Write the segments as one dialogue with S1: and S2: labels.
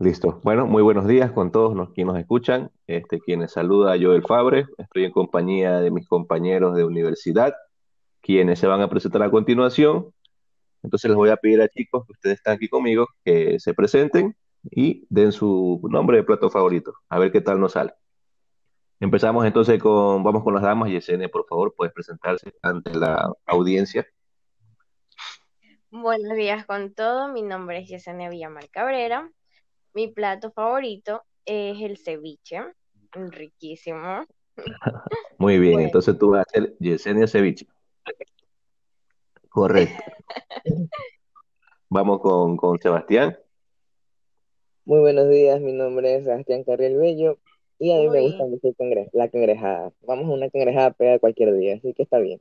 S1: Listo. Bueno, muy buenos días con todos los que nos escuchan. Este, quienes saluda Joel Fabre. Estoy en compañía de mis compañeros de universidad, quienes se van a presentar a continuación. Entonces les voy a pedir a chicos que ustedes están aquí conmigo que se presenten y den su nombre de plato favorito. A ver qué tal nos sale. Empezamos entonces con, vamos con las damas. Yesenia, por favor, puedes presentarse ante la audiencia.
S2: Buenos días con todo. Mi nombre es Yesenia Villamar Cabrera. Mi plato favorito es el ceviche. Riquísimo.
S1: Muy bien, entonces tú vas a hacer Yesenia Ceviche. Correcto. Vamos con, con Sebastián.
S3: Muy buenos días, mi nombre es Sebastián Carriel Bello y a mí me gusta mucho la cangrejada. Vamos a una cangrejada pega cualquier día, así que está bien.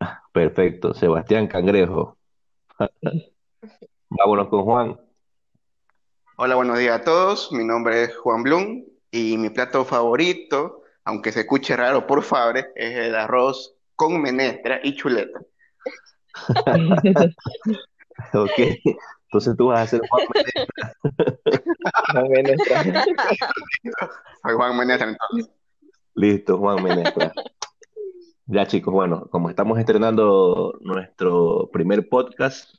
S1: Perfecto, Sebastián Cangrejo. Vámonos con Juan.
S4: Hola, buenos días a todos. Mi nombre es Juan Blum y mi plato favorito, aunque se escuche raro por Fabre, es el arroz con menestra y chuleta.
S1: ok, entonces tú vas a hacer Juan Menestra.
S3: Juan Menestra.
S4: Juan Menestra entonces.
S1: Listo, Juan Menestra. Ya chicos, bueno, como estamos estrenando nuestro primer podcast,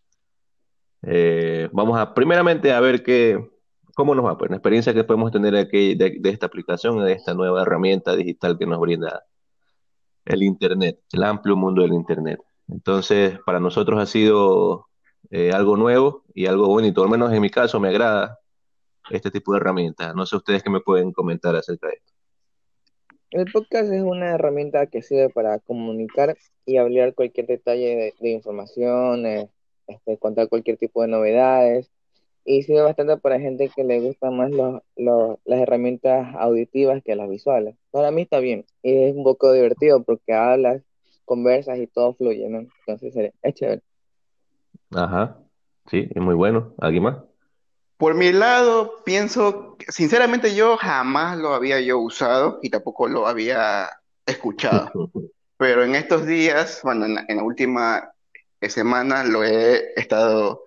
S1: eh, vamos a primeramente a ver qué, cómo nos va, pues la experiencia que podemos tener aquí de, de esta aplicación, de esta nueva herramienta digital que nos brinda el Internet, el amplio mundo del Internet. Entonces, para nosotros ha sido eh, algo nuevo y algo bonito, al menos en mi caso me agrada este tipo de herramientas. No sé ustedes qué me pueden comentar acerca de esto.
S3: El podcast es una herramienta que sirve para comunicar y hablar cualquier detalle de, información, eh, este, contar cualquier tipo de novedades y sirve bastante para gente que le gustan más las herramientas auditivas que las visuales. Para mí está bien y es un poco divertido porque hablas conversas y todo fluye, ¿no? Entonces es chévere.
S1: Ajá, sí, es muy bueno. ¿Alguien más?
S4: Por mi lado, pienso, sinceramente yo jamás lo había yo usado y tampoco lo había escuchado. Pero en estos días, bueno, en la, última semana lo he estado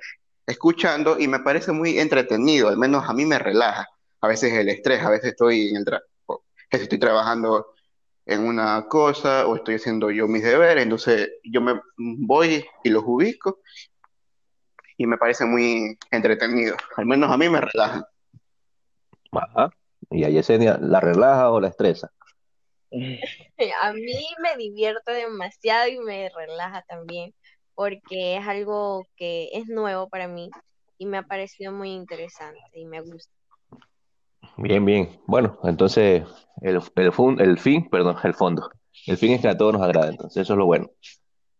S4: escuchando y me parece muy entretenido, al menos a mí me relaja. A veces el estrés, a veces estoy en el estoy trabajando en una cosa o estoy haciendo yo mis deberes, entonces yo me voy y los ubico y me parece muy entretenido, al menos a mí me relaja.
S1: Ajá. ¿Y a Yesenia la relaja o la estresa?
S2: A mí me divierte demasiado y me relaja también, porque es algo que es nuevo para mí y me ha parecido muy interesante y me gusta.
S1: Bien, bien. Bueno, entonces el, el, el fin, perdón, el fondo. El fin es que a todos nos agrade, entonces eso es lo bueno.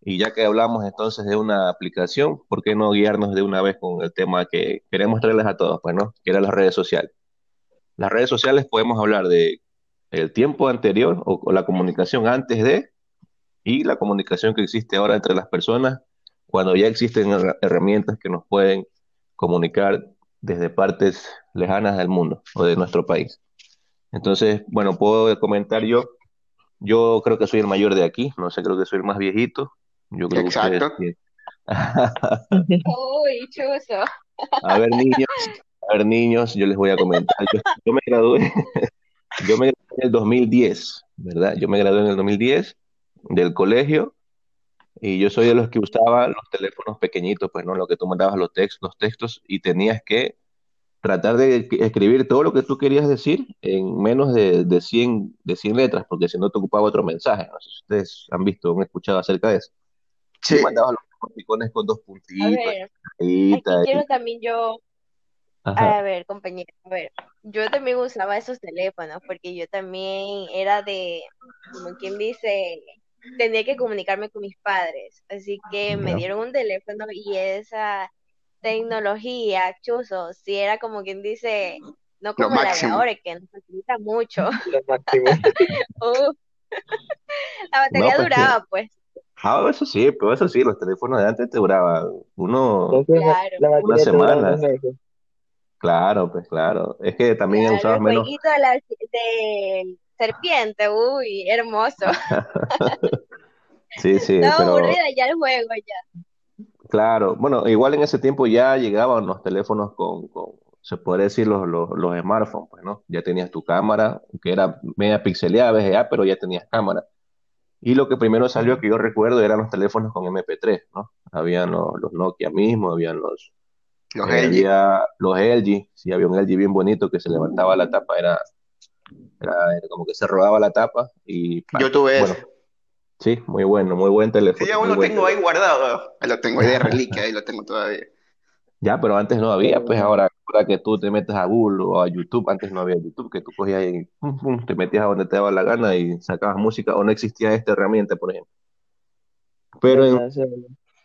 S1: Y ya que hablamos entonces de una aplicación, ¿por qué no guiarnos de una vez con el tema que queremos traerles a todos, pues, ¿no? Que eran las redes sociales. Las redes sociales podemos hablar de el tiempo anterior o, o la comunicación antes de y la comunicación que existe ahora entre las personas cuando ya existen herramientas que nos pueden comunicar desde partes lejanas del mundo o de nuestro país. Entonces, bueno, puedo comentar yo, yo creo que soy el mayor de aquí, no sé, creo que soy el más viejito. Yo creo
S4: Exacto.
S1: que
S2: Uy, chuzo.
S1: A ver, niños, a ver, niños, yo les voy a comentar. Yo, yo me gradué, yo me gradué en el 2010, ¿verdad? Yo me gradué en el 2010 del colegio y yo soy de los que usaba los teléfonos pequeñitos, pues, ¿no? Lo que tú mandabas los textos, los textos y tenías que tratar de escribir todo lo que tú querías decir en menos de, de, 100, de 100 letras, porque si no te ocupaba otro mensaje. No sé si ustedes han visto o han escuchado acerca de eso.
S4: Sí.
S1: mandabas los emoticones con dos puntitos.
S2: A ver, aquí quiero también yo,
S1: Ajá.
S2: a ver, compañero, a ver, yo también usaba esos teléfonos porque yo también era de, como quien dice, tenía que comunicarme con mis padres, así que me dieron un teléfono y esa tecnología, chuzo, si era como quien dice, no como la de ahora, que nos facilita mucho.
S3: Lo máximo.
S2: Uf, la
S1: No,
S2: batería
S1: pues que,
S2: duraba, pues,
S1: ah, eso sí, pero eso sí, los teléfonos de antes te duraban uno,
S2: claro.
S3: la
S1: una semana. Claro, pues claro. Es que también
S2: Claro,
S1: usabas
S2: el
S1: menos.
S2: de la de serpiente, uy, hermoso.
S1: Sí, sí,
S2: Estaba
S1: pero
S2: aburrida ya el juego ya.
S1: claro. Bueno, igual en ese tiempo ya llegaban los teléfonos con, con se podría decir los, los, los smartphones, pues, ¿no? Ya tenías tu cámara, que era media pixeleada, VGA, pero ya tenías cámara. Y lo que primero salió, que yo recuerdo, eran los teléfonos con MP3, ¿no? Habían los, los Nokia mismos, habían los,
S4: Los
S1: eh,
S4: LG.
S1: había los LG, sí, había un LG bien bonito que se levantaba la tapa, era, era, era como que se rodaba la tapa y,
S4: Yo tuve
S1: bueno, sí, muy bueno, muy buen
S4: Sí,
S1: teléfono,
S4: aún lo tengo ahí
S1: teléfono.
S4: guardado. Ahí lo tengo ahí de reliquia, ahí lo tengo todavía.
S1: Ya, pero antes no había, pues ahora, ahora que tú te metes a Google o a YouTube, antes no había YouTube, que tú cogías y pum, pum, te metías a donde te daba la gana y sacabas música, o no existía esta herramienta, por ejemplo. Pero.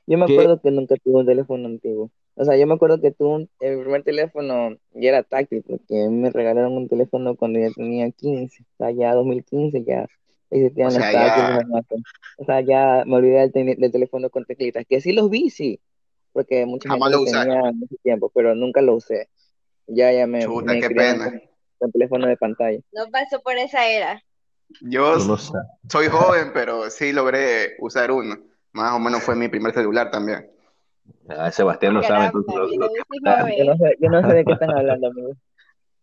S3: Yo me
S1: qué,
S3: acuerdo que nunca tuve un teléfono antiguo. O sea, yo me acuerdo que tuve un, el primer teléfono ya era táctil, porque me regalaron un teléfono cuando ya tenía 15, o sea, ya 2015 ya
S4: O
S3: existían los
S4: sea,
S3: táctiles,
S4: ya.
S3: O sea, ya me olvidé del, del teléfono con teclitas, que sí los vi, sí, porque mucha gente
S4: jamás lo
S3: lo tenía en ese tiempo, pero nunca lo usé. Ya, ya me,
S4: Chuta,
S3: me
S4: qué pena.
S3: con, con teléfono de pantalla.
S2: No pasó por esa era.
S4: Yo
S1: no
S4: soy joven, pero sí logré usar uno. Más o menos fue mi primer celular también.
S1: Ah, Sebastián no sabe entonces
S2: Caramba,
S1: lo,
S2: yo
S1: lo
S2: no
S1: que
S2: soy
S1: habla.
S3: Yo no sé, yo no sé de qué están hablando, amigo.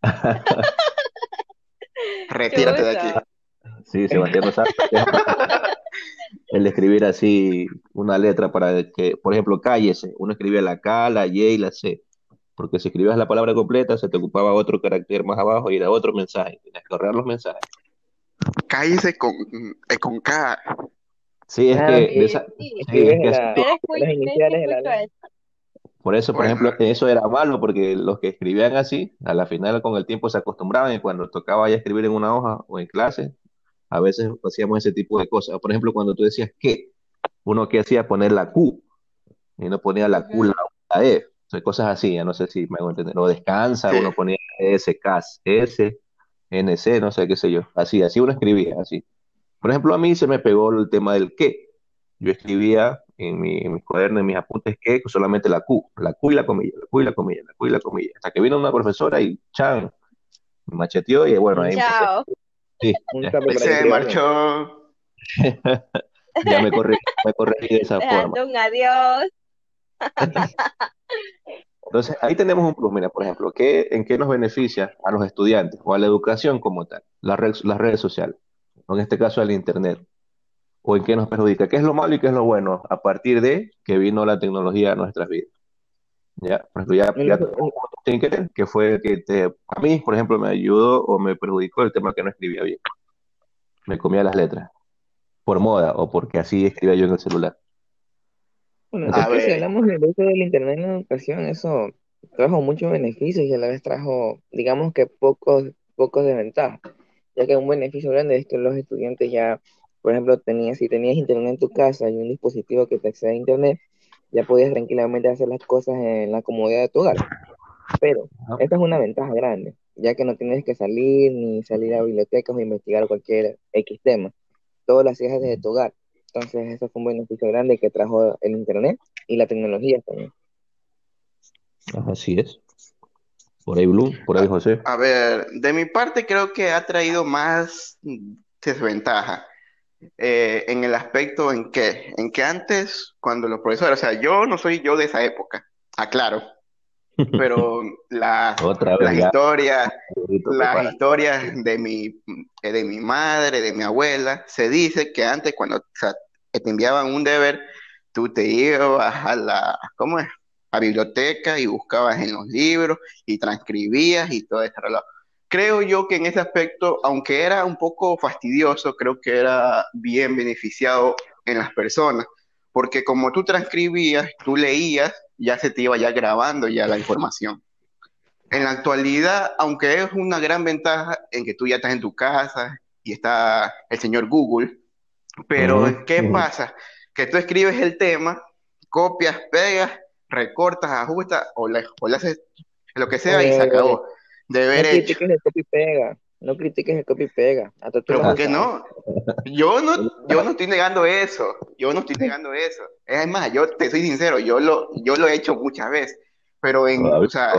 S4: Retírate de aquí.
S1: Sí, Sebastián no sabe lo es el escribir así una letra para que, por ejemplo, cállese. Uno escribía la K, la Y y la C. Porque si escribías la palabra completa, se te ocupaba otro carácter más abajo y era otro mensaje. Tenías que ahorrar los mensajes.
S4: Cállese con, eh, con K.
S1: Sí, es
S3: Ah,
S1: que de
S3: que
S1: esa,
S2: Sí,
S1: sí, es que
S3: la, las iniciales de la
S2: eso.
S1: por eso, por ejemplo, eso era malo porque los que escribían así, a la final con el tiempo se acostumbraban y cuando tocaba ya escribir en una hoja o en clase, a veces hacíamos ese tipo de cosas. Por ejemplo, cuando tú decías que, uno que hacía poner la Q y no ponía la Q, la, la E. O sea, cosas así, ya no sé si me hago entender. O descansa,
S4: sí.
S1: uno ponía S, CAS, S, NC, no sé qué sé yo. Así, así uno escribía, así. Por ejemplo, a mí se me pegó el tema del qué. Yo escribía en, mi, en mis cuadernos, en mis apuntes, que solamente la Q, la Q y la comilla, la Q y la comilla, la Q y la comilla. Hasta que vino una profesora y chan, me macheteó y bueno, ahí.
S2: Chao.
S1: Sí,
S4: se marchó.
S1: ya me corregí, me corregí de esa forma.
S2: Un adiós.
S1: Entonces, ahí tenemos un plus. Mira, por ejemplo, ¿qué, ¿en qué nos beneficia a los estudiantes o a la educación como tal? Las redes, las redes sociales, o en este caso el Internet. ¿O en qué nos perjudica? ¿Qué es lo malo y qué es lo bueno a partir de que vino la tecnología a nuestras vidas? ¿Ya? Por ejemplo, ya, ya Tinker, que fue el que te, a mí, por ejemplo, me ayudó o me perjudicó el tema que no escribía bien. Me comía las letras, por moda o porque así escribía yo en el celular.
S3: Bueno,
S1: Entonces,
S4: A
S3: que si
S4: ver,
S3: hablamos del uso del Internet en la educación, eso trajo muchos beneficios y a la vez trajo, digamos que pocos, pocos desventajas, ya que un beneficio grande es que los estudiantes ya, por ejemplo, tenías, si tenías Internet en tu casa y un dispositivo que te accede a Internet, ya podías tranquilamente hacer las cosas en la comodidad de tu hogar. Pero esta es una ventaja grande, ya que no tienes que salir ni salir a bibliotecas o investigar cualquier X tema. Todo lo hacías desde tu hogar. Entonces, eso fue un beneficio grande que trajo el Internet y la tecnología también.
S1: Así es. Por ahí Blue, por ahí
S4: a,
S1: José.
S4: a ver, de mi parte creo que ha traído más desventaja. Eh, en el aspecto en que, en que antes, cuando los profesores, o sea, yo no soy yo de esa época, aclaro, pero las,
S1: Otra
S4: las historias, las historias de mi, eh, de mi madre, de mi abuela, se dice que antes cuando o sea, te enviaban un deber, tú te ibas a la, ¿cómo es? A biblioteca y buscabas en los libros y transcribías y todo ese relajo. Creo yo que en ese aspecto, aunque era un poco fastidioso, creo que era bien beneficiado en las personas, porque como tú transcribías, tú leías, ya se te iba ya grabando ya la información. En la actualidad, aunque es una gran ventaja en que tú ya estás en tu casa y está el señor Google, pero ¿qué pasa? Que tú escribes el tema, copias, pegas, recortas, ajustas o le, o le haces lo que sea y se acabó. De
S3: no
S4: haber hecho.
S3: critiques el copy y pega, no critiques el copy y pega, hasta tú
S4: Pero ¿por qué no? Yo no, yo no estoy negando eso. Yo no estoy negando eso. Es más, yo te soy sincero, yo lo, yo lo he hecho muchas veces. Pero en, o sea,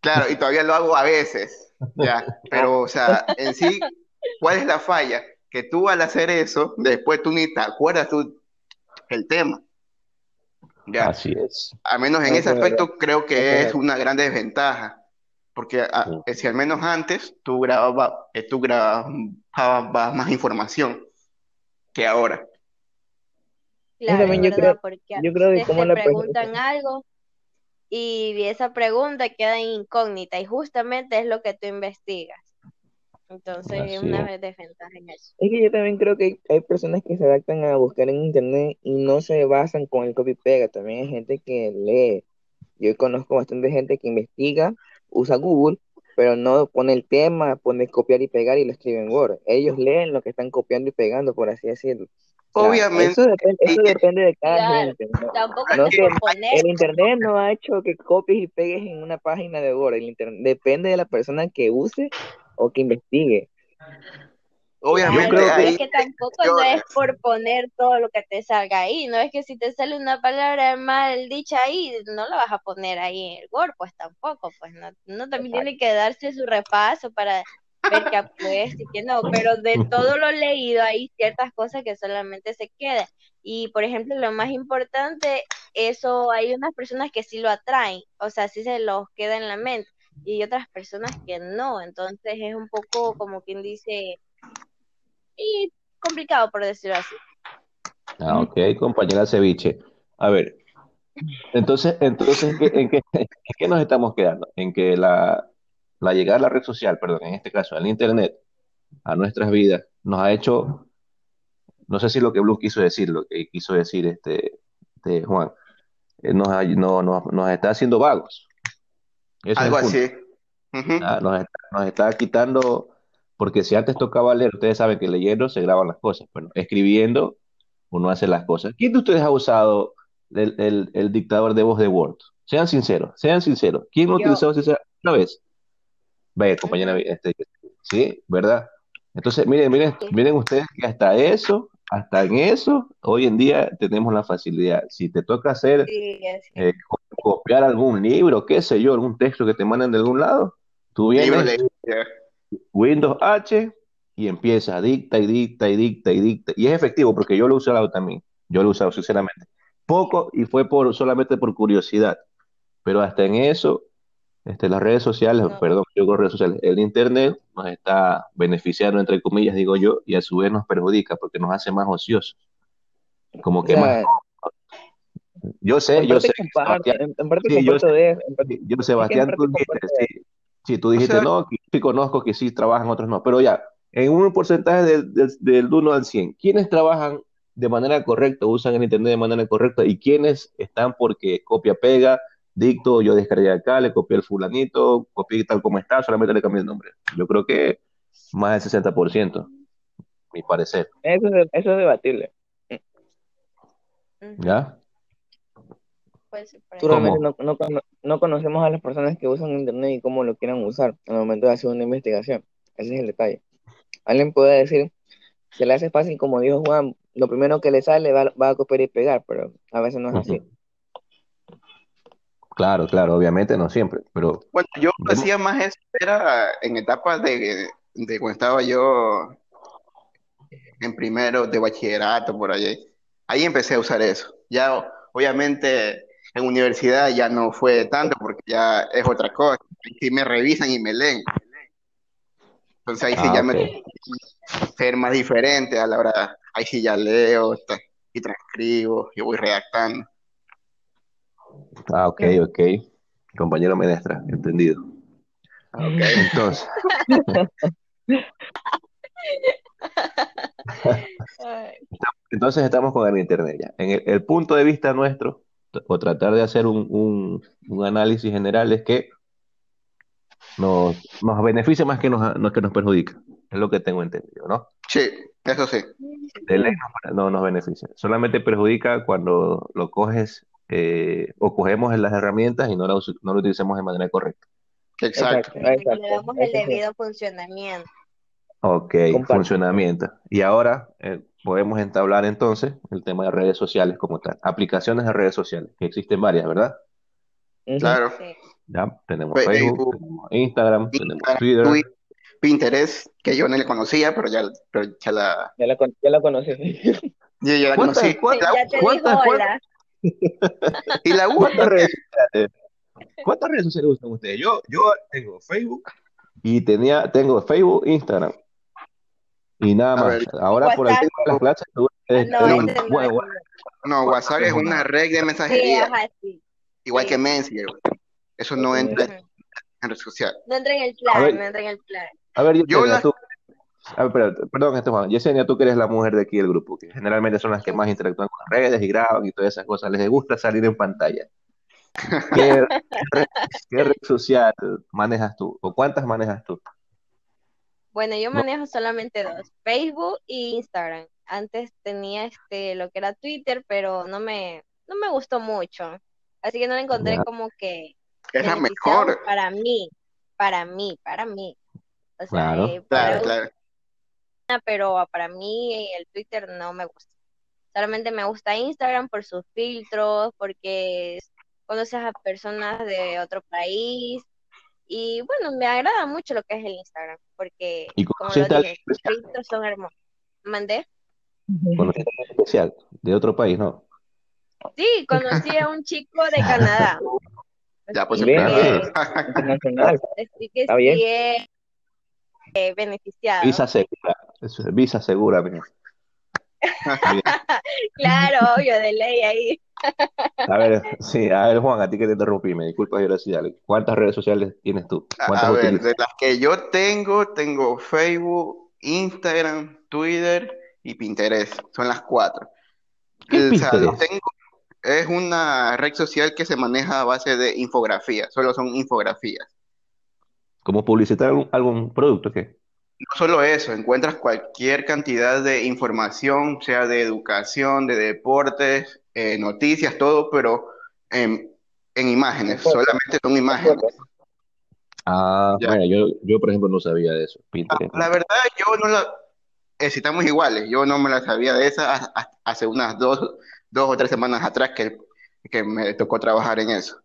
S4: claro, y todavía lo hago a veces, ya. Pero, o sea, en sí, ¿cuál es la falla? Que tú al hacer eso, después tú ni te acuerdas tú el tema, ya.
S1: Así es.
S4: Al menos en
S3: No,
S4: ese
S3: verdad,
S4: aspecto creo que
S3: es
S4: es
S3: verdad.
S4: una gran desventaja. Porque ah, si al menos antes tú grababas, eh, tú grababas más información que ahora.
S2: Claro, yo, creo, porque yo creo que como te preguntan algo y esa pregunta queda incógnita y justamente es lo que tú investigas. Entonces es una desventaja en eso.
S3: Es que yo también creo que hay, personas que se adaptan a buscar en internet y no se basan con el copy pega. También hay gente que lee. Yo conozco bastante gente que investiga, usa Google, pero no pone el tema, pone copiar y pegar y lo escribe en Word. Ellos leen lo que están copiando y pegando, por así decirlo.
S4: Obviamente.
S3: Eso depende, de cada gente. el internet no ha hecho que copies y pegues en una página de Word. El internet depende de la persona que use o que investigue.
S4: Obviamente.
S2: es que tampoco no es por poner todo lo que te salga ahí. No es que si te sale una palabra mal dicha ahí, no la vas a poner ahí en el Word, pues tampoco. Pues no, no también tiene que darse su repaso para ver que pues y que no, pero de todo lo leído hay ciertas cosas que solamente se quedan. Y por ejemplo, lo más importante, eso hay unas personas que sí lo atraen, o sea, sí se los queda en la mente, y otras personas que no, entonces es un poco como quien dice, y complicado por decirlo así.
S1: Ah, ok, compañera Ceviche. A ver, entonces, entonces ¿en qué, en qué nos estamos quedando? En que la, la llegada de la red social, perdón, en este caso al Internet, a nuestras vidas, nos ha hecho, no sé si lo que Blue quiso decir, lo que quiso decir este, este Juan, eh, nos, no, nos, está haciendo vagos.
S4: Algo así.
S1: Ah, nos, está, quitando, porque si antes tocaba leer, ustedes saben que leyendo se graban las cosas, bueno, escribiendo uno hace las cosas. ¿Quién de ustedes ha usado el, dictador de voz de Word? Sean sinceros, sean sinceros. ¿Quién lo ha utilizado una vez? Vaya, compañera, este, sí, ¿verdad? Entonces, miren, miren, miren ustedes que hasta eso, hasta en eso, hoy en día tenemos la facilidad. Si te toca hacer, eh, copiar algún libro, qué sé yo, algún texto que te mandan de algún lado, tú vienes, Windows H y empieza, dicta y dicta y dicta y dicta. Y es efectivo porque yo lo he usado también, yo lo he usado sinceramente. Poco y fue por solamente por curiosidad, pero hasta en eso este, las redes sociales, perdón, yo con redes sociales, el Internet nos está beneficiando, entre comillas, digo yo, y a su vez nos perjudica porque nos hace más ociosos. Como que más... Yo sé, yo sé. Sí, yo, Sebastián, tú dijiste, sí, tú dijiste, no, que sí conozco que sí trabajan, otros no, pero ya, en un porcentaje del, del, del 1 al 100, ¿quiénes trabajan de manera correcta, usan el Internet de manera correcta y quiénes están porque copia-pega, dicto, yo descargué acá, le copié el fulanito, copié tal como está, solamente le cambié el nombre. Yo creo que más del 60%, mi parecer.
S3: Eso es, eso es debatible.
S1: ¿Ya?
S2: Pues,
S3: no, no, no, conocemos a las personas que usan Internet y cómo lo quieran usar al momento de hacer una investigación. Ese es el detalle. Alguien puede decir, se le hace fácil, como dijo Juan, lo primero que le sale va, va a copiar y pegar, pero a veces no es así.
S1: Claro, claro, obviamente no siempre, pero...
S4: Bueno, yo hacía más eso, era en etapas de, de cuando estaba yo en primero de bachillerato, por allí. Ahí empecé a usar eso. Ya, obviamente, en universidad ya no fue tanto porque ya es otra cosa. Ahí me revisan y me leen. Entonces ahí sí ah, ya me ser más diferente a la hora, ahí sí ya leo y transcribo y voy redactando.
S1: Ah, ok, ok. Compañero Menestra, entendido. Ah, ok, entonces. entonces estamos con el Internet ya. En el, punto de vista nuestro, o tratar de hacer un, análisis general, es que nos, nos beneficia más que nos, que nos perjudica. Es lo que tengo entendido, ¿no?
S4: Sí, eso sí.
S1: De ley no, no nos beneficia. Solamente perjudica cuando lo coges eh, o cogemos las herramientas y no, no lo utilicemos de manera correcta.
S4: Exacto.
S2: exacto. Le damos el debido funcionamiento.
S1: Ok, funcionamiento. Y ahora eh, podemos entablar entonces el tema de redes sociales como tal. Aplicaciones de redes sociales, que existen varias, ¿verdad?
S4: Claro.
S1: Ya, tenemos Facebook, tenemos Instagram, tenemos Twitter.
S4: Pinterest, que yo no le conocía, pero ya, pero ya la...
S3: Ya la, ya la conocí.
S4: ya, ya la conocí.
S2: ¿Cuántas, ¿cuántas,
S4: y la
S1: ¿Cuántas redes sociales? ¿Cuántas redes sociales usan ustedes? Yo, yo tengo Facebook y tenía, tengo Facebook, Instagram y nada más. Ahora por el tema de las clases, tuve que
S2: No,
S1: tener un-
S2: ese no
S4: no, WhatsApp es una red de
S2: Sí,
S4: mensajería,
S2: ajá, sí.
S4: igual
S2: Sí,
S4: que
S2: sí.
S4: Messenger. Eso no entra en red social.
S2: No entra en el plan,
S1: ver.
S2: no entra en el plan.
S1: A ver,
S4: Yo
S1: tú, a ver, espérate, perdón, este Juan. Yesenia, tú que eres la mujer de aquí del grupo, que generalmente son las que más interactúan con las redes y graban y todas esas cosas, les gusta salir en pantalla. ¿Qué, red, qué red social manejas tú? ¿O cuántas manejas tú?
S2: Bueno, yo manejo solamente dos, Facebook y Instagram. Antes tenía este lo que era Twitter, pero no me, no me gustó mucho. Así que no le encontré
S1: ya,
S2: como que
S4: es la mejor.
S2: para mí, para mí, para mí. O sea,
S1: claro.
S2: eh,
S4: Claro,
S2: gustar, pero para mí el Twitter no me gusta. Solamente me gusta Instagram por sus filtros, porque conoces a personas de otro país. Y bueno, me agrada mucho lo que es el Instagram, porque
S1: ¿Y
S2: como lo dije, filtros son hermosos. ¿Mandé?
S1: ¿Conociste a alguien especial de otro país, no?
S2: Sí, conocí a un chico de Canadá.
S4: Ya, pues
S3: Bien,
S1: Ah,
S3: internacional.
S2: así que
S3: Está bien.
S2: sí es eh, beneficiado.
S1: visa segura. Eso es visa segura, mira.
S2: Claro, obvio, de ley ahí.
S1: A ver, sí, a ver, Juan, a ti que te interrumpí, me disculpa, curiosidad. ¿Cuántas redes sociales tienes tú?
S4: A,
S1: ¿Cuántas
S4: a ver,
S1: utilizas?
S4: de las que yo tengo, tengo Facebook, Instagram, Twitter y Pinterest. Son las cuatro.
S1: ¿Qué
S4: O sea, tengo, es una red social que se maneja a base de infografía, solo son infografías.
S1: ¿Como publicitar algún, algún producto? ¿Qué?
S4: No solo eso, encuentras cualquier cantidad de información, sea de educación, de deportes, eh, noticias, todo, pero en, en imágenes, solamente son imágenes.
S1: Ah,
S4: Ya.
S1: bueno, yo, yo por ejemplo no sabía de eso,
S4: La,
S1: Pinterest.
S4: la verdad, yo no la, eh, si estamos iguales, yo no me la sabía de esa ha- ha- hace unas dos, dos o tres semanas atrás que, que me tocó trabajar en eso.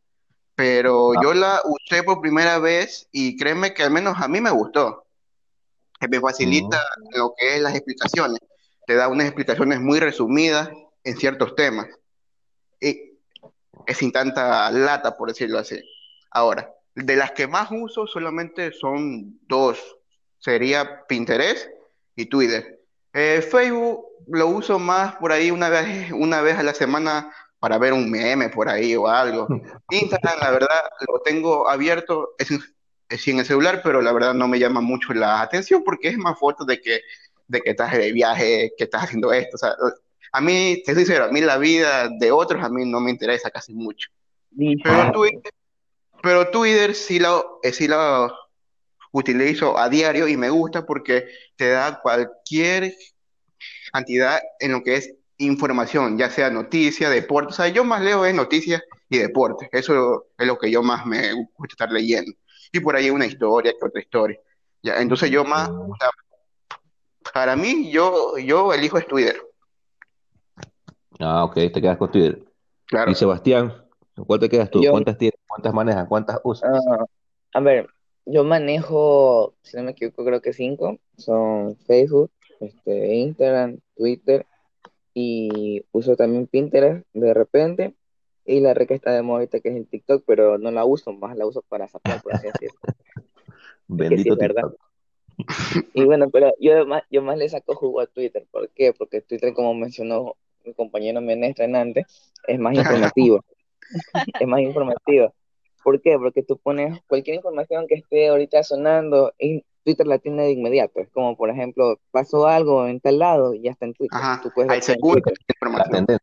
S4: Pero
S1: Ah,
S4: yo la usé por primera vez y créeme que al menos a mí me gustó. que me facilita
S1: mm,
S4: lo que es las explicaciones. Te da unas explicaciones muy resumidas en ciertos temas. Y es sin tanta lata, por decirlo así. Ahora, de las que más uso solamente son dos. Sería Pinterest y Twitter. Eh, Facebook lo uso más por ahí una vez, una vez a la semana para ver un meme por ahí o algo. Instagram, la verdad, lo tengo abierto, es, es en el celular, pero la verdad no me llama mucho la atención porque es más fotos de que, de que estás de viaje, que estás haciendo esto. O sea, a mí, te soy sincero, a mí la vida de otros a mí no me interesa casi mucho. Pero Twitter, pero Twitter sí lo, eh, sí lo utilizo a diario y me gusta porque te da cualquier cantidad en lo que es información, ya sea noticia, deporte. O sea, yo más leo es noticias y deportes. Eso es lo que yo más me gusta estar leyendo. Y por ahí una historia que otra historia. Ya, entonces yo más, o sea, para mí, yo, yo elijo es Twitter,
S1: Ah, ok, te quedas con Twitter.
S4: claro.
S1: Y Sebastián, ¿con ¿cuál te quedas tú?
S3: Yo,
S1: ¿Cuántas tienes? ¿Cuántas manejas? ¿Cuántas usas?
S3: ah, a ver, yo manejo, si no me equivoco, creo que cinco. Son Facebook, este, Instagram, Twitter y uso también Pinterest de repente. Y la red que está de moda ahorita que es el TikTok, pero no la uso, más la uso para zapear, por así decirlo. Es que sí,
S1: Bendito
S3: es verdad.
S1: TikTok.
S3: Y bueno, pero yo más, yo más le saco jugo a Twitter. ¿Por qué? Porque Twitter, como mencionó mi compañero Menestra en antes, es más informativo. Es más informativo. ¿Por qué? Porque tú pones cualquier información que esté ahorita sonando y Twitter la tiene de inmediato. Es como, por ejemplo, pasó algo en tal lado y ya está en Twitter.
S4: Ajá,
S3: Tú puedes
S4: la
S1: La
S4: información.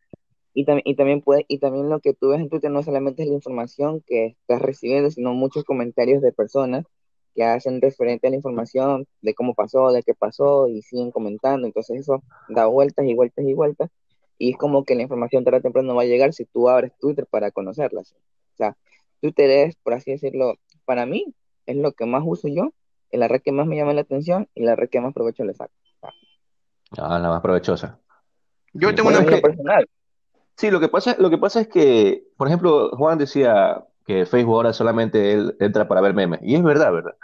S3: Y, también y, también puede, y también lo que tú ves en Twitter no solamente es la información que estás recibiendo, sino muchos comentarios de personas que hacen referente a la información de cómo pasó, de qué pasó y siguen comentando. Entonces eso da vueltas y vueltas y vueltas. Y es como que la información tarde o temprano va a llegar si tú abres Twitter para conocerla. O sea, Twitter es, por así decirlo, para mí es lo que más uso yo, es la red que más me llama la atención y la red que más provecho le saco. O sea,
S1: Ah, la más provechosa.
S4: Yo tengo
S1: Bueno,
S4: una
S3: personal.
S1: sí, lo que pasa, lo que pasa es que, por ejemplo, Juan decía que Facebook ahora solamente él entra para ver memes. Y es verdad, ¿verdad?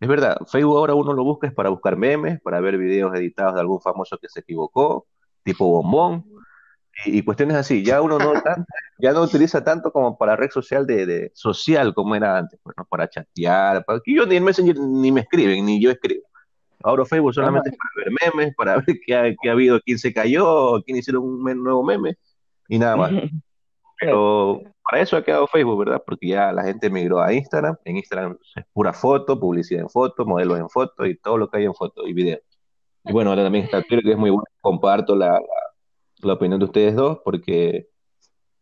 S1: Es verdad. Facebook ahora uno lo busca es para buscar memes, para ver videos editados de algún famoso que se equivocó, tipo bombón. Y, cuestiones así. Ya uno no ya no utiliza tanto como para red social de, social como era antes, bueno, para chatear, para que yo ni en Messenger ni me escriben, ni yo escribo. Ahora Facebook solamente para ver memes, para ver qué ha, qué ha habido, quién se cayó, quién hicieron un nuevo meme y nada más. Pero para eso ha quedado Facebook, ¿verdad? Porque ya la gente migró a Instagram. En Instagram es pura foto, publicidad en foto, modelos en foto y todo lo que hay en foto y video. Y bueno, ahora también está Twitter, que es muy bueno. Comparto la, la, opinión de ustedes dos, porque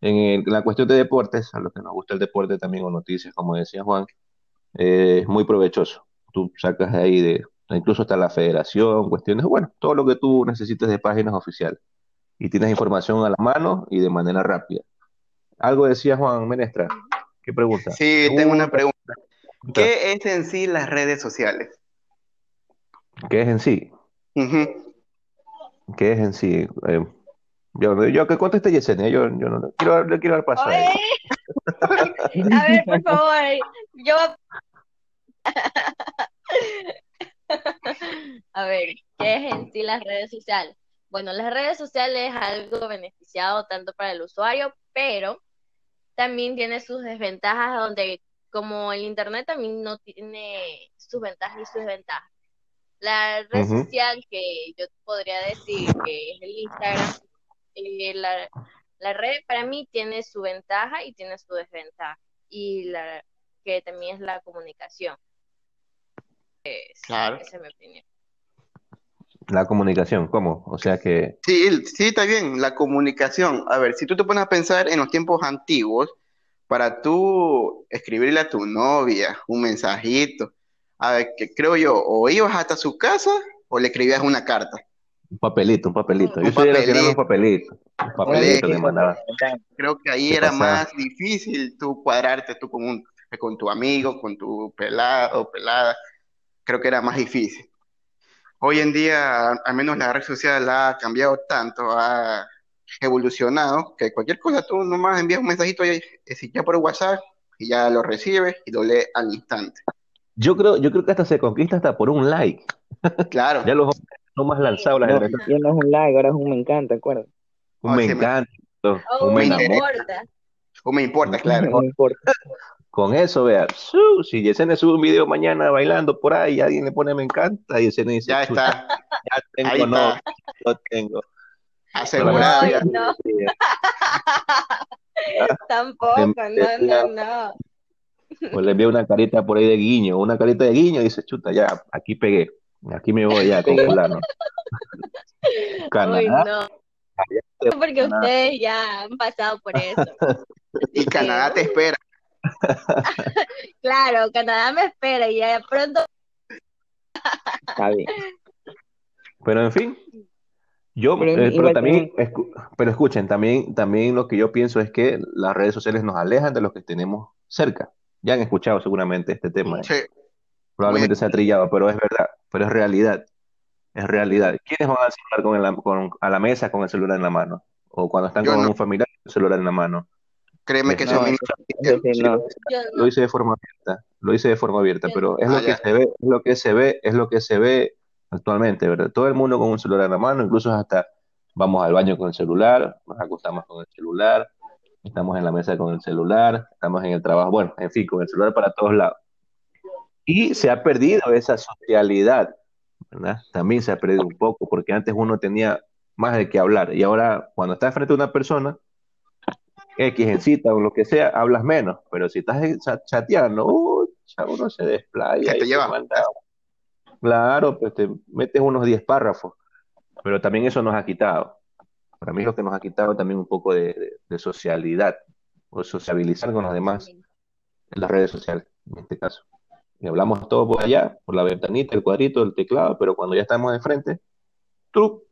S1: en, la cuestión de deportes, a los que nos gusta el deporte también, o noticias, como decía Juan, eh, es muy provechoso. Tú sacas ahí de, incluso hasta la federación, cuestiones, bueno, todo lo que tú necesites de páginas oficiales. Y tienes información a la mano y de manera rápida. Algo decía Juan Menestra. ¿Qué pregunta?
S4: Sí, tengo una pregunta. ¿Qué es en sí las redes sociales?
S1: ¿Qué es en sí? ¿Qué es en sí? Eh, yo, yo que conteste Yesenia, yo, yo no quiero, le quiero dar paso a,
S2: a ver, por favor, yo a ver, ¿qué es en sí las redes sociales? Bueno, las redes sociales es algo beneficiado tanto para el usuario, pero también tiene sus desventajas donde como el internet también no tiene sus ventajas y sus desventajas. La red social que yo podría decir que es el Instagram, eh, la, la, red para mí tiene su ventaja y tiene su desventaja. Y la que también es la comunicación.
S4: claro.
S2: Esa es mi opinión.
S1: La comunicación, ¿cómo? O sea que...
S4: Sí, sí, está bien, la comunicación. A ver, si tú te pones a pensar en los tiempos antiguos, para tú escribirle a tu novia un mensajito, a ver, que creo yo, o ibas hasta su casa o le escribías una carta.
S1: Un papelito, un papelito. Yo soy de un papelito. Un papelito que mandaba.
S4: Creo que ahí era más difícil tú cuadrarte tú con, un, con tu amigo, con tu pelado, pelada. Creo que era más difícil. Hoy en día, al menos la red social ha cambiado tanto, ha evolucionado, que cualquier cosa tú nomás envías un mensajito ya por WhatsApp y ya lo recibes y lo lees al instante.
S1: Yo creo, yo creo que hasta se conquista hasta por un like.
S4: Claro.
S1: ya los no más lanzados las
S3: no, Ya no es un like, ahora es un me encanta, ¿acuerdas?
S1: Un me encanta.
S2: un me, importa.
S4: Un me importa, claro.
S3: me importa.
S1: Con eso, vea, si Yesenia sube un video mañana bailando por ahí y alguien le pone me encanta, y Yesenia dice,
S4: ya está.
S1: Ya tengo, no, no tengo.
S4: Asegurado.
S2: No, no. Tampoco, no, no, no.
S1: Pues le envía una carita por ahí de guiño, una carita de guiño y dice, chuta, ya, aquí pegué, aquí me voy ya con fulano.
S2: Canadá. no. Porque ustedes ya han pasado por eso.
S4: Y Canadá te espera.
S2: claro, Canadá me espera y ya pronto.
S3: Está bien.
S1: Pero en fin, yo, pero, eh, también, pero escuchen, también, también lo que yo pienso es que las redes sociales nos alejan de los que tenemos cerca. Ya han escuchado seguramente este tema. ¿eh? Probablemente se ha trillado, pero es verdad, pero es realidad. Es realidad. ¿Quiénes van a celular con, a la mesa con el celular en la mano? O cuando están con un familiar con el celular en la mano.
S4: Créeme que no,
S1: Lo hice de forma abierta, lo hice de forma abierta, pero es lo ah, que se ve, es lo que se ve, es lo que se ve actualmente, ¿verdad? Todo el mundo con un celular en la mano, incluso hasta vamos al baño con el celular, nos acostamos con el celular, estamos en la mesa con el celular, estamos en el trabajo, bueno, en fin, con el celular para todos lados. Y se ha perdido esa socialidad, ¿verdad? También se ha perdido un poco, porque antes uno tenía más de qué hablar, y ahora cuando estás frente a una persona, X en cita o lo que sea, hablas menos, pero si estás chateando, uh, uno se desplaya.
S4: te lleva?
S1: Claro, pues te metes unos 10 párrafos, pero también eso nos ha quitado. Para mí lo que nos ha quitado también un poco de, socialidad o sociabilizar con los demás en las redes sociales, en este caso. Y hablamos todo por allá, por la ventanita, el cuadrito, el teclado, pero cuando ya estamos de frente, tú,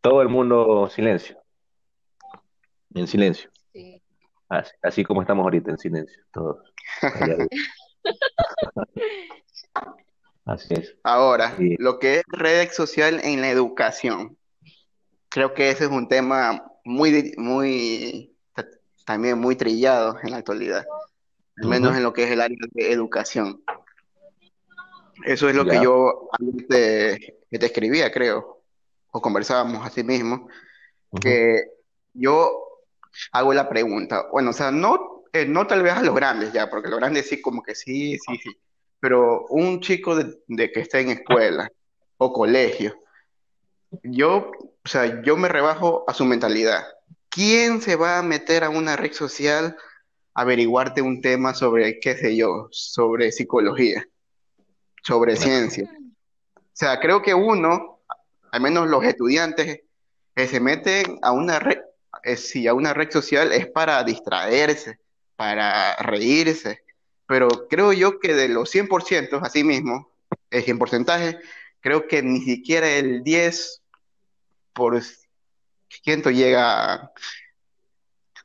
S1: todo el mundo silencio. En silencio. Así, como estamos ahorita en silencio, todos. Así es.
S4: Ahora, lo que es red social en la educación. Creo que ese es un tema muy, muy, también muy trillado en la actualidad, al menos en lo que es el área de educación. Eso es lo que yo te, te escribía, creo, o conversábamos así mismo, que yo hago la pregunta. Bueno, o sea, no, eh, no tal vez a los grandes ya, porque los grandes sí, como que sí, sí, sí. Pero un chico de, de que está en escuela o colegio, yo, o sea, yo me rebajo a su mentalidad. ¿Quién se va a meter a una red social averiguarte un tema sobre, qué sé yo, sobre psicología, sobre ciencia? O sea, creo que uno, al menos los estudiantes, que se meten a una red, eh, si a una red social es para distraerse, para reírse, pero creo yo que de los 100%, así mismo, el 100%, creo que ni siquiera el 10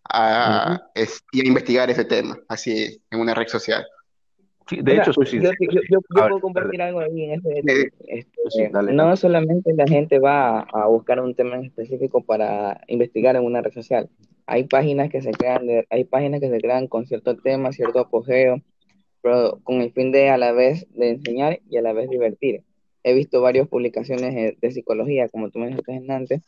S4: por ciento llega a, investigar ese tema, así en una red social.
S3: de hecho, yo, puedo compartir algo ahí en ese este, no solamente la gente va a, buscar un tema específico para investigar en una red social. Hay páginas que se crean, hay páginas que se crean con cierto tema, cierto apogeo, pero con el fin de a la vez de enseñar y a la vez divertir. He visto varias publicaciones de psicología, como tú me dijiste antes,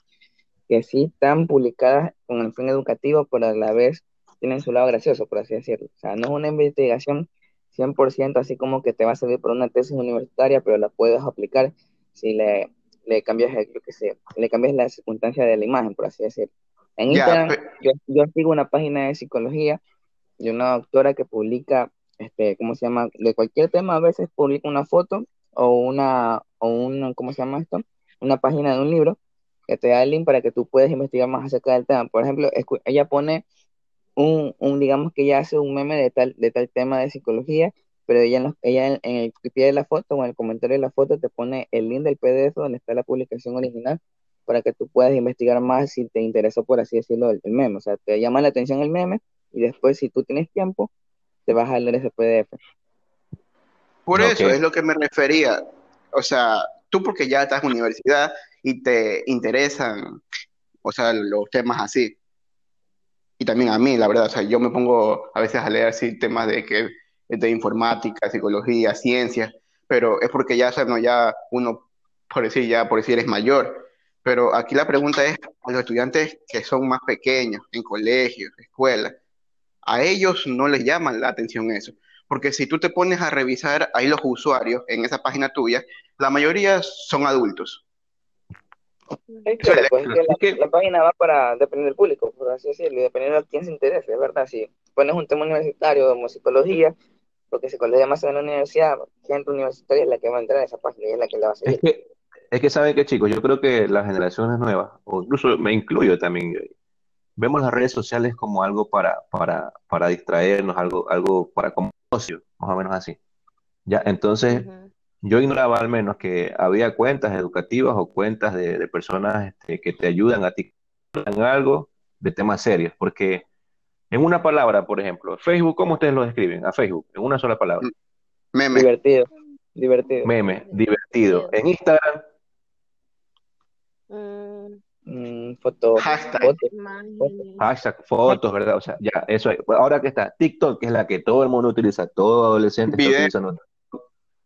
S3: que sí están publicadas con el fin educativo, pero a la vez tienen su lado gracioso, por así decirlo. O sea, no es una investigación 100% así como que te va a servir para una tesis universitaria, pero la puedes aplicar si le, le cambias, lo que sea, le cambias la circunstancia de la imagen, por así decirlo. En Instagram, yo, yo, sigo una página de psicología de una doctora que publica, este, ¿cómo se llama? De cualquier tema, a veces publica una foto o una, o un, ¿cómo se llama esto? Una página de un libro que te da el link para que tú puedas investigar más acerca del tema. Por ejemplo, ella pone un, un, digamos que ella hace un meme de tal, de tal tema de psicología, pero ella, en, ella en, el pie de la foto o en el comentario de la foto te pone el link del PDF donde está la publicación original para que tú puedas investigar más si te interesó, por así decirlo, el, meme. O sea, te llama la atención el meme y después, si tú tienes tiempo, te vas a leer ese PDF.
S4: Por eso es lo que me refería. O sea, tú porque ya estás en universidad y te interesan, o sea, los temas así. Y también a mí, la verdad, o sea, yo me pongo a veces a leer así temas de que de informática, psicología, ciencias, pero es porque ya, o ya uno, por decir, ya por decir, es mayor. Pero aquí la pregunta es, a los estudiantes que son más pequeños, en colegios, escuelas, a ellos no les llaman la atención eso. Porque si tú te pones a revisar ahí los usuarios en esa página tuya, la mayoría son adultos.
S3: Pues, la, página va para depender del público, por así decirlo, y depender de quién se interese, ¿verdad? Si pones un tema universitario como psicología, porque psicología más en la universidad, gente universitaria es la que va a entrar a esa página y es la que la va a seguir.
S1: Es que, es que saben que chicos, yo creo que las generaciones nuevas, o incluso me incluyo también, vemos las redes sociales como algo para, para, para distraernos, algo, algo para como más o menos así. Ya, entonces, yo ignoraba al menos que había cuentas educativas o cuentas de, personas este, que te ayudan a ti en algo de temas serios, porque en una palabra, por ejemplo, Facebook, ¿cómo ustedes lo describen? A Facebook, en una sola palabra.
S3: Meme. Divertido. Divertido.
S1: Meme, divertido. En Instagram.
S3: Mm. Mm, foto,
S4: hashtag.
S1: Hashtag, fotos, ¿verdad? O sea, ya, eso Ahora que está TikTok, que es la que todo el mundo utiliza, todo adolescente utiliza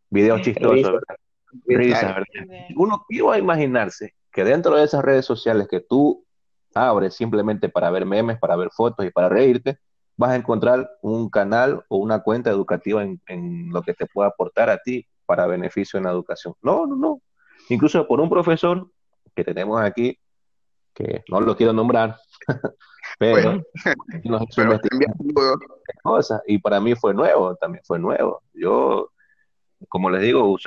S1: videos chistosos, ¿verdad? Uno iba a imaginarse que dentro de esas redes sociales que tú abres simplemente para ver memes, para ver fotos y para reírte, vas a encontrar un canal o una cuenta educativa en, en lo que te pueda aportar a ti para beneficio en la educación. No, no, no. Incluso por un profesor que tenemos aquí, que no lo quiero nombrar, pero, nos cosas y para mí fue nuevo, también fue nuevo. Yo, como les digo,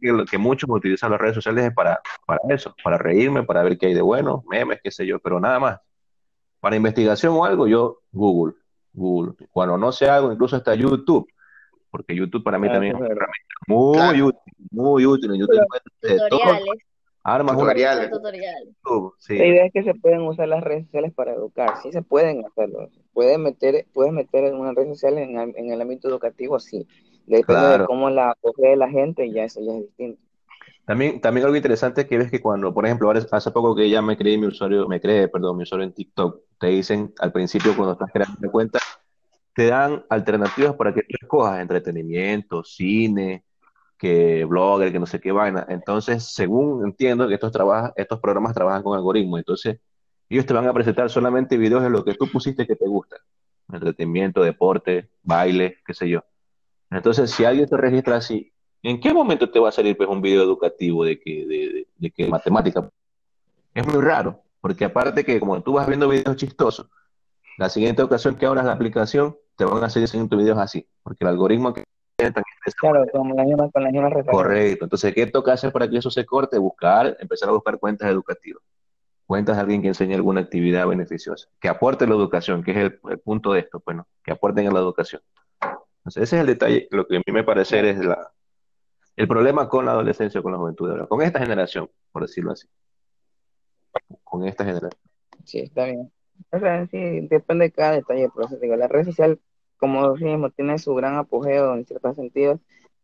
S1: que, que, muchos utilizan las redes sociales para, para eso, para reírme, para ver qué hay de bueno, memes, qué sé yo, pero nada más. Para investigación o algo, yo Google, Google. Cuando no sé algo, incluso hasta YouTube, porque YouTube para mí también es una herramienta muy útil, muy útil. En YouTube
S2: Armas
S3: tutoriales. La idea es que se pueden usar las redes sociales para educar, sí se pueden hacerlo. Puedes meter, puedes meter en una red social en, en el ámbito educativo, sí. Depende de cómo la acoge la gente, ya eso ya es distinto.
S1: También, también algo interesante es que ves que cuando, por ejemplo, hace poco que ya me creé mi usuario, me creé, perdón, mi usuario en TikTok, te dicen al principio cuando estás creando una cuenta, te dan alternativas para que tú escojas entretenimiento, cine, que blogger, que no sé qué vaina. Entonces, según entiendo que estos, trabaja, estos programas trabajan con algoritmos, entonces ellos te van a presentar solamente videos de lo que tú pusiste que te gusta. Entretenimiento, deporte, baile, qué sé yo. Entonces, si alguien te registra así, ¿en qué momento te va a salir pues, un video educativo de que, de, de que matemática? Es muy raro, porque aparte que como tú vas viendo videos chistosos, la siguiente ocasión que abras la aplicación, te van a seguir siguiendo videos así, porque el algoritmo que
S3: Claro, con las mismas, con
S1: Correcto. Entonces, ¿qué toca hacer para que eso se corte? Buscar, empezar a buscar cuentas educativas. Cuentas de alguien que enseñe alguna actividad beneficiosa, que aporte la educación, que es el, punto de esto, bueno, que aporten a la educación. Entonces, ese es el detalle, lo que a mí me parece es la, el problema con la adolescencia, con la juventud ahora, con esta generación, por decirlo así. Con esta generación.
S3: Sí, está bien. O sea, sí, depende de cada detalle, pero digo, la red social como decimos, tiene su gran apogeo en ciertos sentidos,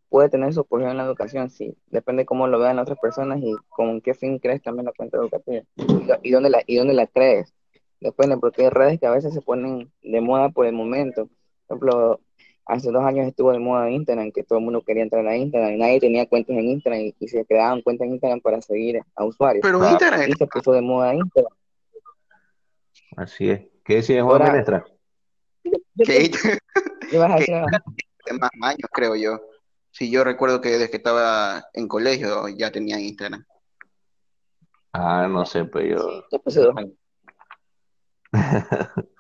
S3: puede tener su apogeo en la educación, sí, depende cómo lo vean otras personas y con qué fin crees también la cuenta educativa y, dónde la, y dónde la crees. Depende, porque hay redes que a veces se ponen de moda por el momento. Por ejemplo, hace dos años estuvo de moda Instagram, que todo el mundo quería entrar a Instagram y nadie tenía cuentas en Instagram y, se creaban cuentas en Instagram para seguir a usuarios.
S4: Pero Instagram.
S3: Y se puso de moda Instagram.
S1: Así es. ¿Qué decía Juan Menestra?
S4: ¿Qué? más años, creo yo. Si yo recuerdo que desde que estaba en colegio ya tenía Instagram.
S1: Ah, no sé, pero yo.
S3: dos años.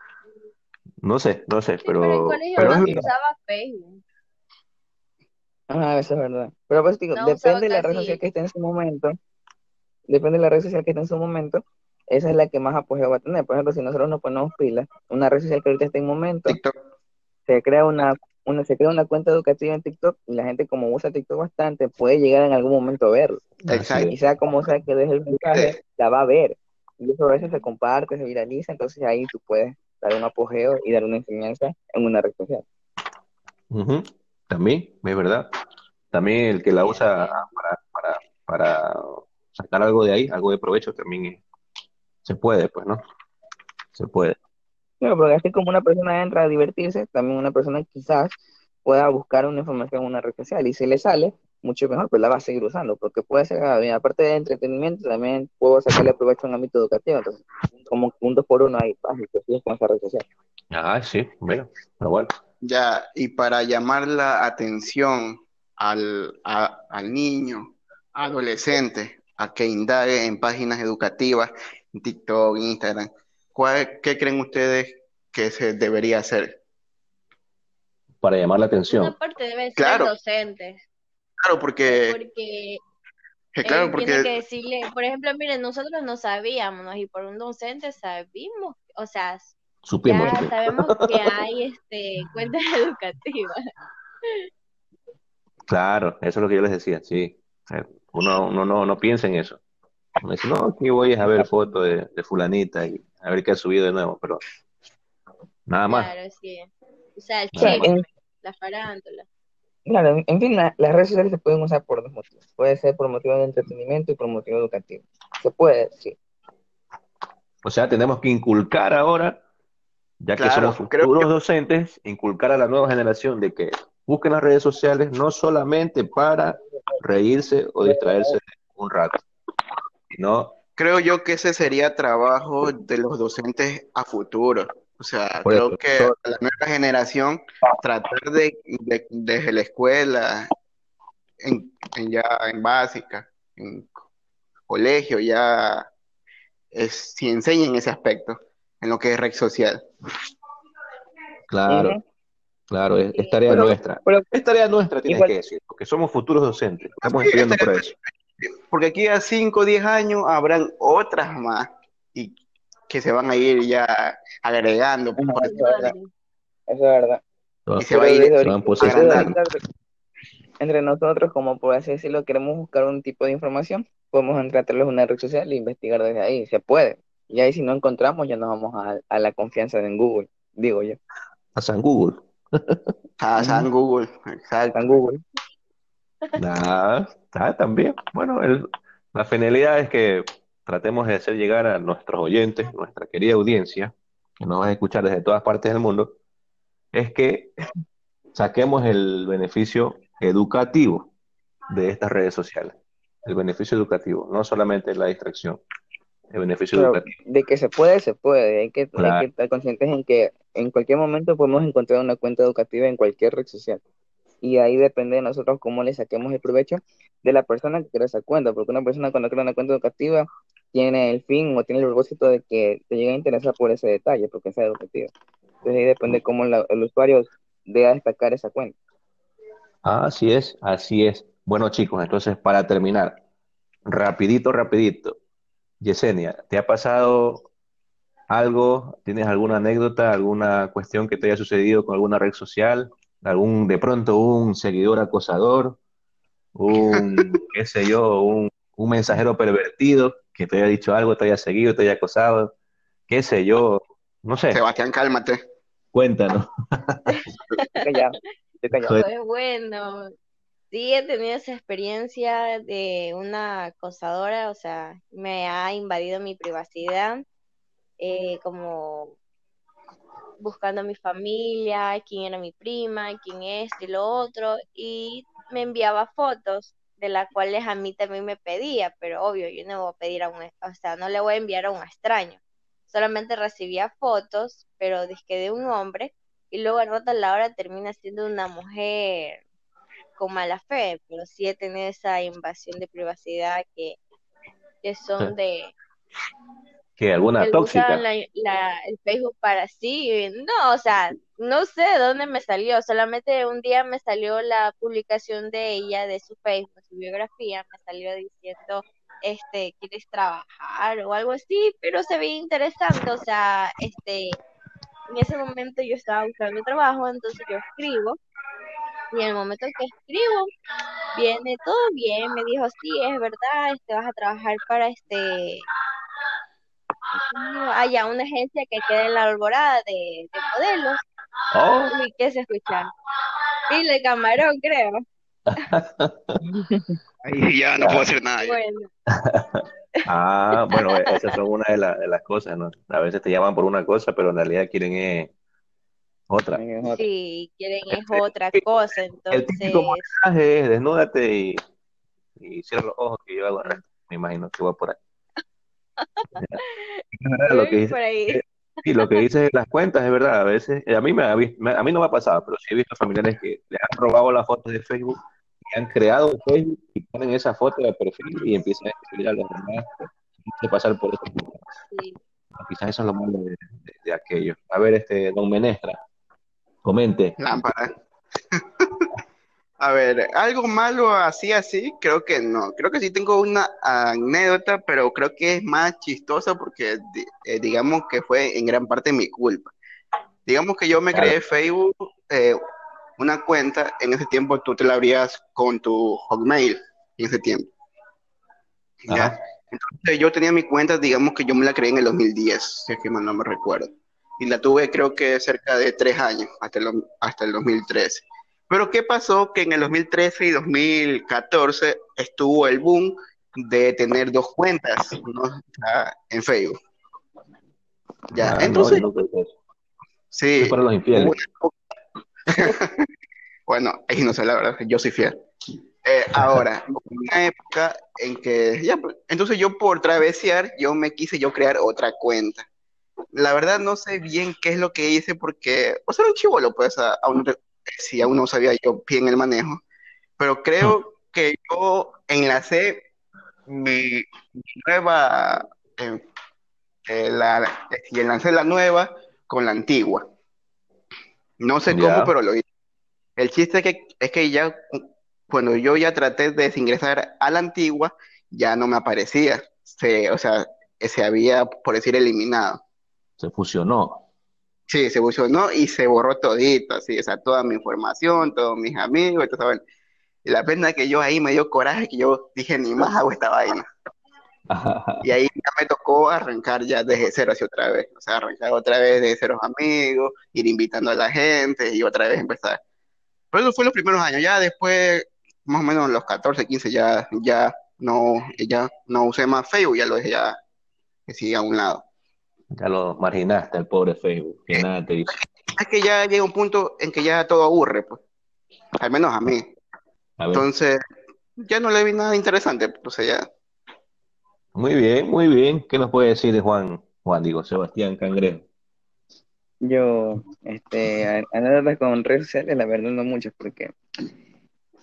S1: no sé, no sé, pero.
S2: pero en colegio pero no usaba Facebook.
S3: Ah, eso es verdad. Pero pues digo, depende de la red social que esté en su momento. Depende de la red social que esté en su momento esa es la que más apoyo va a tener. Por ejemplo, si nosotros nos ponemos pilas, una red social que ahorita está en momento, se crea una, una, se crea una cuenta educativa en TikTok y la gente como usa TikTok bastante puede llegar en algún momento a verlo.
S4: Exacto.
S3: Y sea como sea que deje el mensaje, la va a ver. Y eso a veces se comparte, se viraliza, entonces ahí tú puedes dar un apogeo y dar una enseñanza en una red social.
S1: También, es verdad. También el que la usa para, para, para sacar algo de ahí, algo de provecho, también es, se puede, pues, ¿no? Se puede.
S3: Claro, porque así como una persona entra a divertirse, también una persona quizás pueda buscar una información en una red social y si le sale, mucho mejor, pues la va a seguir usando, porque puede ser, ah, aparte de entretenimiento, también puedo sacarle provecho en ámbito educativo, entonces, como puntos por uno ahí, fácil, con esa red social.
S1: Ah, sí, bueno, pero bueno.
S4: Ya, y para llamar la atención al, al niño, adolescente, a que indague en páginas educativas TikTok, Instagram. ¿Qué creen ustedes que se debería hacer?
S1: Para llamar la atención.
S2: Una parte debe ser claro. docentes.
S4: Claro, porque...
S2: Porque
S4: claro, porque... Tiene
S2: que decirle, por ejemplo, miren, nosotros no sabíamos, y por un docente sabimos, o sea,
S1: Supimos.
S2: ya sabemos que hay este cuentas educativas.
S1: Claro, eso es lo que yo les decía, sí. Uno, uno no, no piensa en eso. Me dice, no, aquí voy a ver fotos de, fulanita y a ver qué ha subido de nuevo, pero nada más.
S2: Claro, sí. O sea, el chip, la farándula.
S3: Claro, en fin, las redes sociales se pueden usar por dos motivos. Puede ser por motivo de entretenimiento y por motivo educativo. Se puede, sí.
S1: O sea, tenemos que inculcar ahora, ya que somos futuros docentes, inculcar a la nueva generación de que busquen las redes sociales no solamente para reírse o distraerse un rato, ¿no?
S4: Creo yo que ese sería trabajo de los docentes a futuro. O sea, creo que la nueva generación tratar de, desde la escuela, en, ya en básica, en colegio, ya es, si enseñan ese aspecto en lo que es red social.
S1: Claro, claro, es, tarea nuestra. es tarea nuestra, tienes que decir, porque somos futuros docentes, estamos estudiando por eso
S4: porque aquí a 5 o 10 años habrán otras más y que se van a ir ya agregando.
S3: Eso es verdad. es verdad.
S4: Y se va a ir
S3: Entre nosotros, como por así decirlo, queremos buscar un tipo de información, podemos entrar a una red social e investigar desde ahí. Se puede. Y ahí si no encontramos, ya nos vamos a, la confianza en Google, digo yo.
S1: A San Google.
S4: a San Google,
S3: exacto. San Google.
S1: Nada, ah, también. Bueno, la finalidad es que tratemos de hacer llegar a nuestros oyentes, nuestra querida audiencia, que nos va a escuchar desde todas partes del mundo, es que saquemos el beneficio educativo de estas redes sociales. El beneficio educativo, no solamente la distracción. el beneficio educativo.
S3: De que se puede, se puede. Hay que, hay que estar conscientes en que en cualquier momento podemos encontrar una cuenta educativa en cualquier red social. Y ahí depende de nosotros cómo le saquemos el provecho de la persona que crea esa cuenta, porque una persona cuando crea una cuenta educativa tiene el fin o tiene el propósito de que te llegue a interesar por ese detalle, porque es educativa. Entonces ahí depende cómo el usuario deba destacar esa cuenta.
S1: Así es, así es. Bueno chicos, entonces para terminar, rapidito, rapidito. Yesenia, ¿te ha pasado algo? ¿Tienes alguna anécdota, alguna cuestión que te haya sucedido con alguna red social? ¿Algún, de pronto, un seguidor acosador? ¿Un, qué sé yo, un, un mensajero pervertido que te haya dicho algo, te haya seguido, te haya acosado? ¿Qué sé yo? No sé.
S4: Sebastián, cálmate.
S1: Cuéntanos.
S2: Pues bueno, sí he tenido esa experiencia de una acosadora, o sea, me ha invadido mi privacidad, eh, como buscando a mi familia, quién era mi prima, quién es y lo otro, y me enviaba fotos de las cuales a mí también me pedía, pero obvio, yo no voy a pedir a un, o sea, no le voy a enviar a un extraño. Solamente recibía fotos, pero que de un hombre, y luego al rato a la hora termina siendo una mujer con mala fe, pero sí he tenido esa invasión de privacidad que, que son de...
S1: que alguna tóxica.
S2: el Facebook para sí, no, o sea, no sé de dónde me salió, solamente un día me salió la publicación de ella, de su Facebook, su biografía, me salió diciendo este, quieres trabajar o algo así, pero se ve interesante, o sea, este, en ese momento yo estaba buscando trabajo, entonces yo escribo, y en el momento que escribo, viene todo bien, me dijo, sí, es verdad, este, vas a trabajar para este, allá una agencia que queda en la alborada de, modelos. Oh. ¿Y qué se escucha? Y el camarón, creo.
S4: Ahí ya no puedo hacer nada.
S1: ah, bueno, e-, esas son una de, de, las cosas, ¿no? A veces te llaman por una cosa, pero en realidad quieren eh, otra.
S2: Sí, quieren es otra cosa, entonces... El
S1: típico mensaje es desnúdate y, y cierra los ojos que yo hago Me imagino que va por ahí. Lo que dice, Sí, lo que dices las cuentas es verdad. A veces, a mí, me, a mí no me ha pasado, pero sí he visto familiares que le han robado las fotos de Facebook han creado Facebook y ponen esa foto de perfil y empiezan a escribir a los demás y pasar por eso. Quizás eso es lo malo de, aquello. A ver, este, don Menestra, comente.
S4: Lámpara. a ver, algo malo así, así, creo que no. Creo que sí tengo una anécdota, pero creo que es más chistosa porque eh, digamos que fue en gran parte mi culpa. Digamos que yo me creé Facebook eh, una cuenta, en ese tiempo tú te la abrías con tu Hotmail, en ese tiempo. Entonces yo tenía mi cuenta, digamos que yo me la creé en el 2010, si es que mal no me recuerdo. Y la tuve creo que cerca de tres años, hasta el, hasta el 2013. Pero ¿qué pasó? Que en el 2013 y 2014 estuvo el boom de tener dos cuentas en Facebook. Ya, ah, entonces... sí,
S1: para los infieles.
S4: bueno, y no sé, la verdad, yo soy fiel. Eh, ahora, una época en que, ya, entonces yo por travesear, yo me quise yo crear otra cuenta. La verdad no sé bien qué es lo que hice porque, o sea, era un chivolo, pues, aún, si aún no sabía yo bien el manejo, pero creo que yo enlacé mi, nueva, eh, eh, la, y enlacé la nueva con la antigua. No sé cómo, pero lo hice. El chiste es que, es que ya, cuando yo ya traté de desingresar a la antigua, ya no me aparecía. Se, o sea, se había, por decir, eliminado.
S1: Se fusionó.
S4: Sí, se fusionó y se borró todito, así, o sea, toda mi información, todos mis amigos, y la pena que yo ahí me dio coraje que yo dije, ni más hago esta vaina. Y ahí ya me tocó arrancar ya desde cero hacia otra vez. O sea, arrancar otra vez de cero amigos, ir invitando a la gente y otra vez empezar. Pero eso fue los primeros años. Ya después, más o menos los 14, 15, ya, ya no, ya no usé más Facebook, ya lo dejé ya que sigue a un lado.
S1: Ya lo marginaste al pobre Facebook, que nada te dice.
S4: Es que ya llega un punto en que ya todo aburre, pues. Al menos a mí. Entonces, ya no le vi nada interesante, pues ya
S1: Muy bien, muy bien. ¿Qué nos puede decir de Juan, Juan, digo, Sebastián Cangrejo?
S3: Yo, este, a- anécdotas con redes sociales, la verdad no muchas, porque,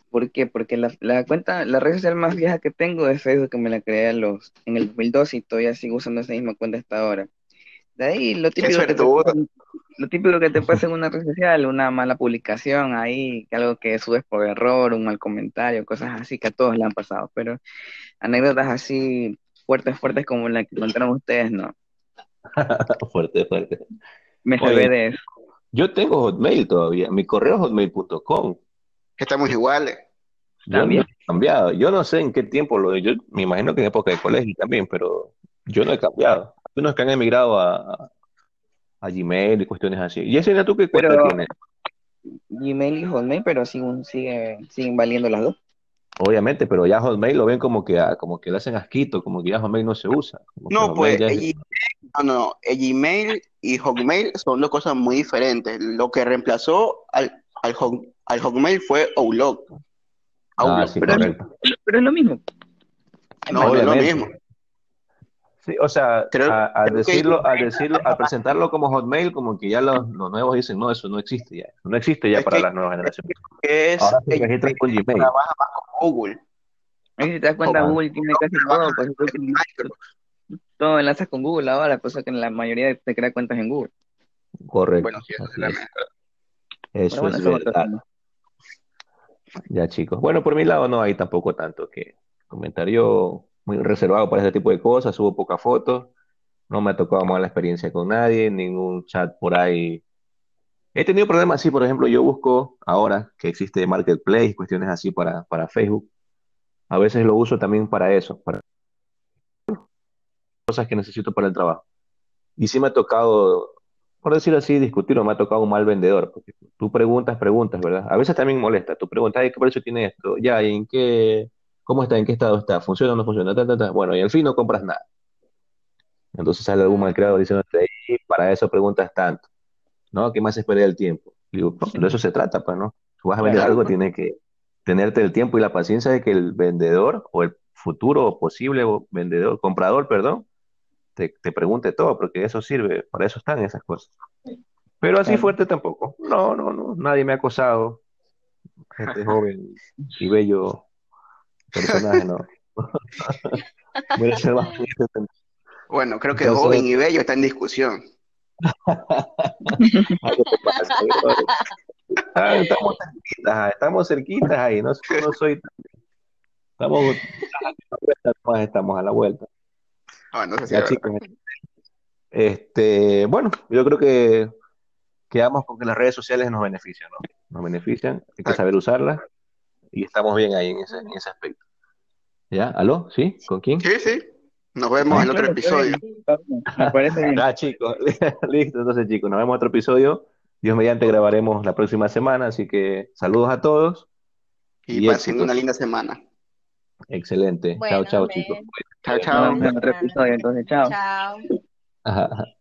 S3: ¿por qué? Porque la, la cuenta, la red social más vieja que tengo es Facebook, que me la creé en los, en el 2012 y todavía sigo usando esa misma cuenta hasta ahora. De ahí lo típico que te lo típico que te pasa en una red social, una mala publicación ahí, que algo que subes por error, un mal comentario, cosas así que a todos le han pasado, pero anécdotas así fuertes, fuertes como la que contaron ustedes, no.
S1: Fuerte, fuerte.
S3: Me salvé de eso.
S1: yo tengo Hotmail todavía. Mi correo es hotmail.com.
S4: Que estamos iguales.
S1: Yo no
S3: También.
S1: he cambiado. Yo no sé en qué tiempo lo Yo me imagino que en época de colegio también, pero yo no he cambiado. Unos que han emigrado a, a Gmail y cuestiones así. ¿Y ese tú qué cuenta
S3: Pero
S1: tienes?
S3: Gmail y Hotmail, pero siguen, siguen, siguen valiendo las dos.
S1: Obviamente, pero ya Hotmail lo ven como que, ah, como que le hacen asquito, como que ya Hotmail no se usa.
S4: No, pues el, no, no, el Gmail y Hotmail son dos cosas muy diferentes. Lo que reemplazó al, al, Hot- al Hotmail fue Outlook.
S1: Ah, sí,
S3: Pero, es lo mismo.
S4: No, no es lo mismo.
S1: Sí, o sea,
S4: Creo-
S1: a- al
S4: creo que-
S1: decirlo, al decirlo, al presentarlo como Hotmail, como que ya los, los nuevos dicen, no, eso no existe ya. No existe ya
S4: Es
S1: para
S4: que-
S1: las nuevas generaciones.
S4: Que es
S1: Ahora se registran con Gmail.
S4: trabaja más con Google.
S3: Si te das cuenta,
S1: Ah.
S3: Google tiene casi todo, pues todo enlazas con Google ahora, cosa que la mayoría te crea cuentas en Google.
S1: Correcto.
S4: Bueno, sí, eso es la verdad.
S1: Eso
S3: Pero bueno,
S1: es
S3: eso es otro
S1: verdad.
S3: tema.
S1: Ya, chicos. Bueno, por mi lado no hay tampoco tanto que comentar. Yo muy reservado para ese tipo de cosas, subo pocas fotos, no me ha tocado mala experiencia con nadie, ningún chat por ahí. He tenido problemas así, por ejemplo, yo busco ahora que existe Marketplace, cuestiones así para, para Facebook. A veces lo uso también para eso, para cosas que necesito para el trabajo. Y sí me ha tocado, por decir así, discutir o me ha tocado un mal vendedor, porque tú preguntas, preguntas, ¿verdad? A veces también molesta. Tú preguntas, "Ay, ¿qué precio tiene esto? Ya, ¿y en qué, cómo está? ¿En qué estado está? ¿Funciona o no funciona? Ta, ta, ta. Bueno, y al fin no compras nada. Entonces sale algún malcriado diciéndote, "Ey, para eso preguntas tanto, ¿no? ¿Qué más es perder el tiempo? Digo, "No, de eso se trata, pues, ¿no? Tú vas a vender algo, tienes que tenerte el tiempo y la paciencia de que el vendedor o el futuro o posible vendedor, comprador, perdón, te, te pregunte todo, porque eso sirve, para eso están esas cosas. Pero así fuerte tampoco. No, no, no, nadie me ha acosado. Este joven y bello personaje, no. Voy a ser más
S4: Bueno, creo que
S1: Entonces-
S4: joven y bello está en discusión.
S1: Ah, estamos cerquitas, ah, estamos cerquitas ahí, no, no soy estamos, a la vuelta, nomás estamos a la vuelta.
S4: Ah, no sé si
S1: Ya,
S4: es verdad.
S1: chicos. Este, bueno, yo creo que quedamos con que las redes sociales nos benefician, ¿no? Nos benefician, hay que saber usarlas y estamos bien ahí en ese, en ese aspecto. ¿Ya? ¿Aló? ¿Sí? ¿Con quién?
S4: Sí, sí. Nos vemos en otro episodio.
S3: Me parece bien.
S1: Ah, chicos, listo, entonces chicos, nos vemos en otro episodio. Dios mediante grabaremos la próxima semana, así que saludos a todos.
S4: Y
S1: Y
S4: pasen
S1: éxitos.
S4: una linda semana.
S1: Excelente.
S2: Bueno,
S1: chao, chao,
S2: me-
S1: chicos.
S4: Chao,
S3: Nos
S4: chao.
S3: vemos en otro episodio, entonces, chao.
S2: Chao.
S1: Ajá.